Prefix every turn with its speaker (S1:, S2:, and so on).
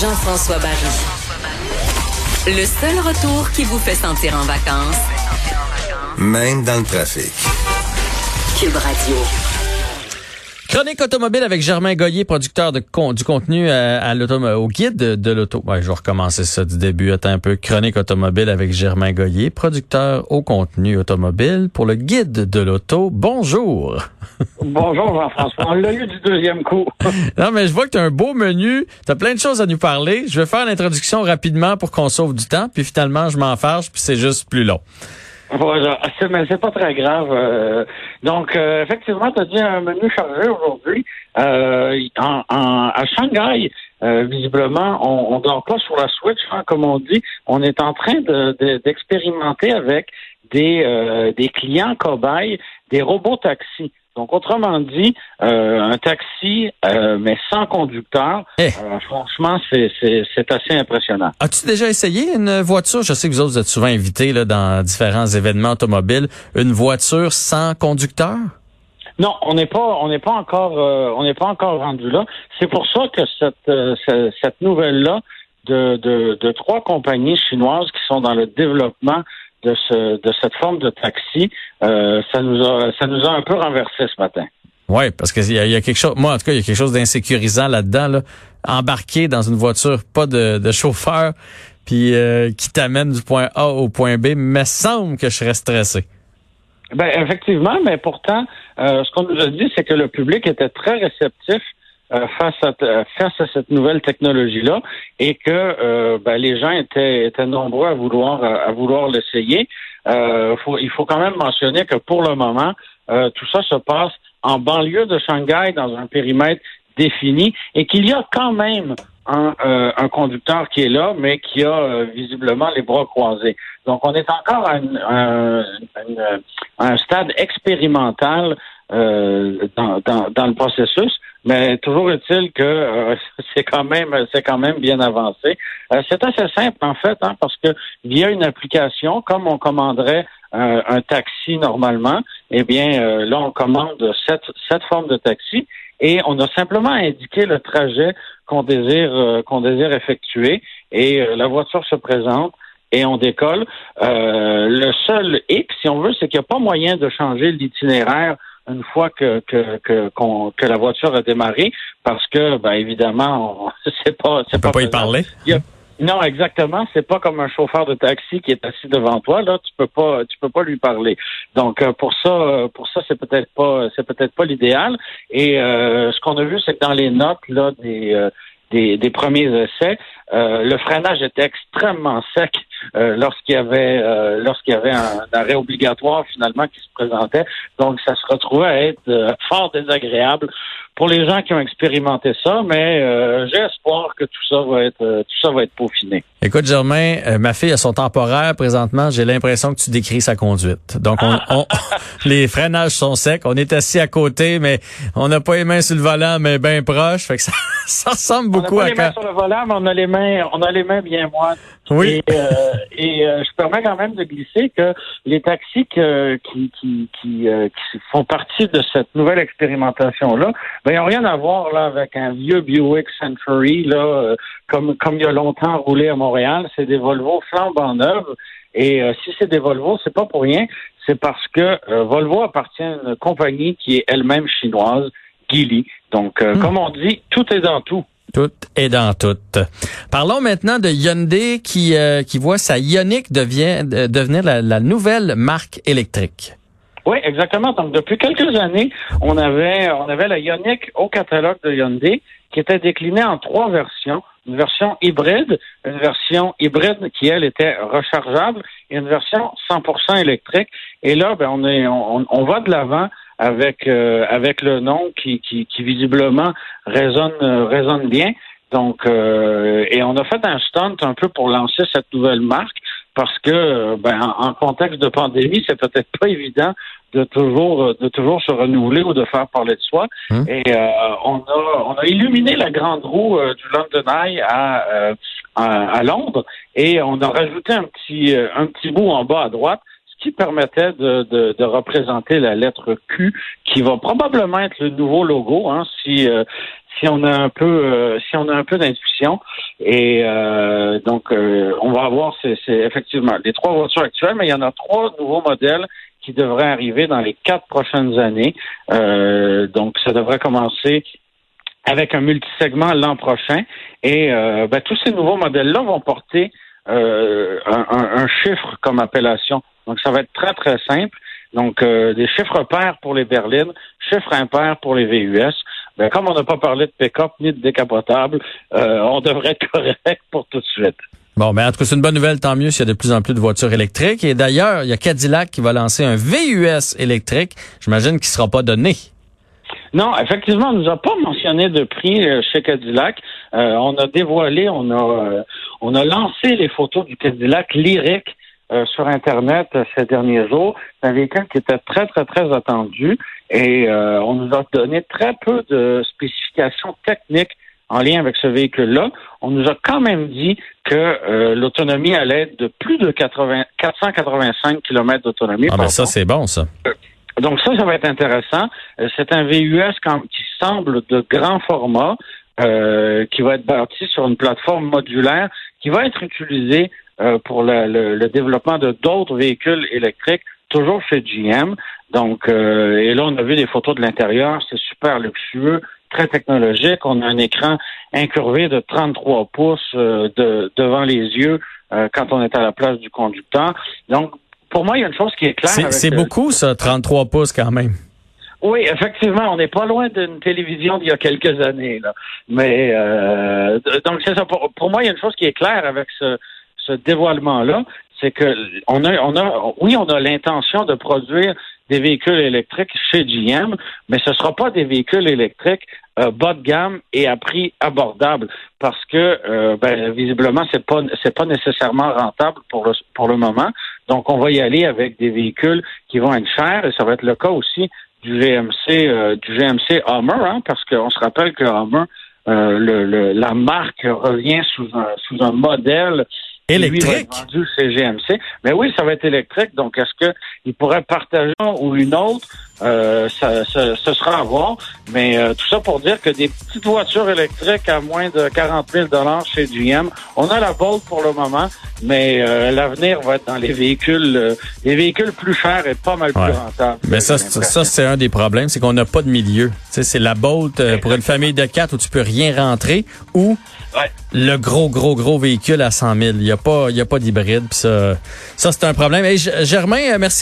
S1: Jean-François Barry. Le seul retour qui vous fait sentir en vacances,
S2: Même dans le trafic.
S1: Cube Radio.
S3: Chronique automobile avec Germain Goyer, producteur de con- du contenu à, à l'auto- au guide de, de l'auto. Ouais, je vais recommencer ça du début. Attends un peu. Chronique automobile avec Germain Goyer, producteur au contenu automobile pour le guide de l'auto. Bonjour.
S4: Bonjour Jean-François. On l'a eu du deuxième coup.
S3: Non, mais je vois que tu as un beau menu. Tu as plein de choses à nous parler. Je vais faire l'introduction rapidement pour qu'on sauve du temps. Puis finalement, je m'en fâche, puis c'est juste plus long.
S4: Voilà. C'est, mais c'est pas très grave. euh, donc, euh, effectivement, tu as dit un menu chargé aujourd'hui. Euh, en, en- à Shanghai, euh, visiblement, on, on dort pas sur la Switch, hein, comme on dit. On est en train de, de- d'expérimenter avec des, euh, des clients cobayes, des robots taxis. Donc, autrement dit, euh, un taxi, euh, mais sans conducteur.
S3: Eh.
S4: Euh, franchement, c'est, assez impressionnant.
S3: As-tu déjà essayé une voiture? Je sais que vous autres, vous êtes souvent invités là, dans différents événements automobiles. Une voiture sans conducteur?
S4: Non, on n'est pas, on n'est pas encore, on n'est pas encore rendu là. C'est pour ça que cette, de, de, de trois compagnies chinoises qui sont dans le développement de ce, de cette forme de taxi, euh, ça nous a, ça nous a un peu renversé ce matin.
S3: Oui, parce qu'il y, a- y a quelque chose, moi en tout cas, il y a quelque chose d'insécurisant là-dedans, là. Embarqué dans une voiture, pas de, de chauffeur, puis euh, qui t'amène du point A au point B, me semble que je serais stressé.
S4: Ben effectivement, mais pourtant, euh, ce qu'on nous a dit, c'est que le public était très réceptif euh, face à euh, face à cette nouvelle technologie-là et que euh, ben, les gens étaient, étaient nombreux à vouloir à vouloir l'essayer. Euh, il faut quand même mentionner que pour le moment, tout ça se passe en banlieue de Shanghai dans un périmètre défini et qu'il y a quand même un, conducteur qui est là, mais qui a visiblement les bras croisés. Donc, on est encore à, un stade expérimental euh, dans, dans, dans le processus, mais toujours est-il que euh, c'est quand même c'est quand même bien avancé. Euh, c'est assez simple en fait, hein, parce que via une application, comme on commanderait euh, un taxi normalement, eh bien euh, là on commande cette cette forme de taxi et on a simplement indiqué le trajet qu'on désire qu'on désire effectuer et la voiture se présente et on décolle. Euh, le seul hic, si on veut, c'est qu'il n'y a pas moyen de changer l'itinéraire une fois que que, que, qu'on- que la voiture a démarré, parce que, ben évidemment, c'est pas c'est
S3: On peut pas y parler?
S4: Non, exactement. C'est pas comme un chauffeur de taxi qui est assis devant toi. Là, tu peux pas, tu peux pas lui parler. Donc euh, pour ça, euh, pour ça, c'est peut-être pas, c'est peut-être pas l'idéal. Et euh, ce qu'on a vu, c'est que dans les notes là des euh, des, premiers essais, euh, le freinage était extrêmement sec euh, lorsqu'il y avait euh, lorsqu'il y avait un arrêt obligatoire finalement qui se présentait. Donc ça se retrouvait à être fort désagréable pour les gens qui ont expérimenté ça, mais euh, j'ai espoir que tout ça va être euh, tout ça va être peaufiné.
S3: Écoute, Germain, euh, ma fille a son temporaire présentement. J'ai l'impression que tu décris sa conduite. Donc, on, on- les freinages sont secs. On est assis à côté, mais on n'a pas les mains sur le volant, mais bien proche. Fait que ça, ça ressemble
S4: On n'a
S3: beaucoup
S4: pas
S3: à
S4: les mains
S3: quand.
S4: sur le volant, mais on a les mains on a les mains bien moites.
S3: Oui.
S4: Et, euh, et euh, je permets quand même de glisser que les taxis que- qui, qui, qui, euh, qui font partie de cette nouvelle expérimentation-là, ben, ils n'ont rien à voir là, avec un vieux Buick Century, là, euh, comme, comme il y a longtemps roulé à Montréal. C'est des Volvo flambant neuves. Et euh, si c'est des Volvo, c'est pas pour rien. C'est parce que euh, Volvo appartient à une compagnie qui est elle-même chinoise, Geely. Donc, euh, comme on dit, tout est dans tout.
S3: Tout est dans tout. Parlons maintenant de Hyundai qui, euh, qui voit sa Ioniq devient, de- devenir la, la nouvelle marque électrique.
S4: Oui, exactement. Donc, depuis quelques années, on avait, on avait la Ioniq au catalogue de Hyundai qui était déclinée en trois versions. Une version hybride, une version hybride qui, elle, était rechargeable et une version 100% électrique. Et là, ben, on, est, on, on va de l'avant avec, euh, avec le nom qui, qui, qui visiblement résonne, euh, résonne bien. Donc, euh, et on a fait un stunt un peu pour lancer cette nouvelle marque parce que, euh, ben, en, en contexte de pandémie, c'est peut-être pas évident de toujours, euh, de toujours se renouveler ou de faire parler de soi.
S3: Hum.
S4: Et euh, on a, on a illuminé la grande roue euh, du London Eye à, euh, à, à Londres et on a rajouté un petit, euh, un petit bout en bas à droite qui permettait de, de, de représenter la lettre Q, qui va probablement être le nouveau logo, hein, si euh, si on a un peu euh, si on a un peu d'intuition. Et euh, donc, euh, on va avoir, c'est effectivement les trois voitures actuelles, mais il y en a trois nouveaux modèles qui devraient arriver dans les quatre prochaines années. Euh, donc, ça devrait commencer avec un multisegment l'an prochain. Et ben, tous ces nouveaux modèles-là vont porter un, un, chiffre comme appellation. Donc, ça va être très, très simple. Donc, des chiffres pairs pour les berlines, chiffres impairs pour les VUS. Ben, comme on n'a pas parlé de pick-up ni de décapotable, euh, on devrait être correct pour tout de suite.
S3: Bon, mais en tout cas, c'est une bonne nouvelle, tant mieux s'il y a de plus en plus de voitures électriques. Et d'ailleurs, il y a Cadillac qui va lancer un VUS électrique. J'imagine qu'il ne sera pas donné.
S4: Non, effectivement, on nous a pas mentionné de prix euh, chez Cadillac. Euh, on a dévoilé, on a, on a lancé les photos du Cadillac lyrique euh, sur Internet euh, ces derniers jours. C'est un véhicule qui était très, très, très attendu et euh, on nous a donné très peu de spécifications techniques en lien avec ce véhicule-là. On nous a quand même dit que l'autonomie allait être de plus de 80, 485 km d'autonomie.
S3: Ah ben ça, c'est bon, ça.
S4: Donc ça, ça va être intéressant. C'est un VUS qui semble de grand format, qui va être bâti sur une plateforme modulaire, qui va être utilisé euh, pour le, développement de d'autres véhicules électriques, toujours chez GM. Donc, euh, et là, on a vu des photos de l'intérieur, c'est super luxueux, très technologique. On a un écran incurvé de 33 pouces euh, de, devant les yeux quand on est à la place du conducteur. Donc, pour moi, il y a une chose qui est claire.
S3: C'est beaucoup, ça, 33 pouces quand même.
S4: Oui, effectivement, on n'est pas loin d'une télévision d'il y a quelques années. Là. Mais donc c'est ça. pour, moi, il y a une chose qui est claire avec ce, ce dévoilement-là, c'est que on a, on a, oui, on a l'intention de produire des véhicules électriques chez GM, mais ce ne sera pas des véhicules électriques euh, bas de gamme et à prix abordable parce que euh, ben, visiblement c'est pas pas nécessairement rentable pour le pour le moment. Donc on va y aller avec des véhicules qui vont être chers et ça va être le cas aussi du GMC euh, du GMC Hummer hein, parce qu'on se rappelle que Hummer le, la marque revient sous un sous un modèle
S3: Électrique?
S4: vendu chez GMC. Mais oui, ça va être électrique. Donc, est-ce qu'il pourrait partager ou une autre? Euh, ça, ça, ce sera à voir. Mais euh, tout ça pour dire que des petites voitures électriques à moins de 40 000 chez GM, on a la Bolt pour le moment, mais euh, l'avenir va être dans les véhicules, les véhicules plus chers et pas mal plus rentables.
S3: Mais ça, ça c'est un des problèmes, c'est qu'on n'a pas de milieu. c'est la Bolt pour une famille de quatre où tu peux rien rentrer ou le gros, gros, gros véhicule à 100 000. Il n'y a pas, y a pas d'hybride. Ça, ça c'est un problème. Germain, merci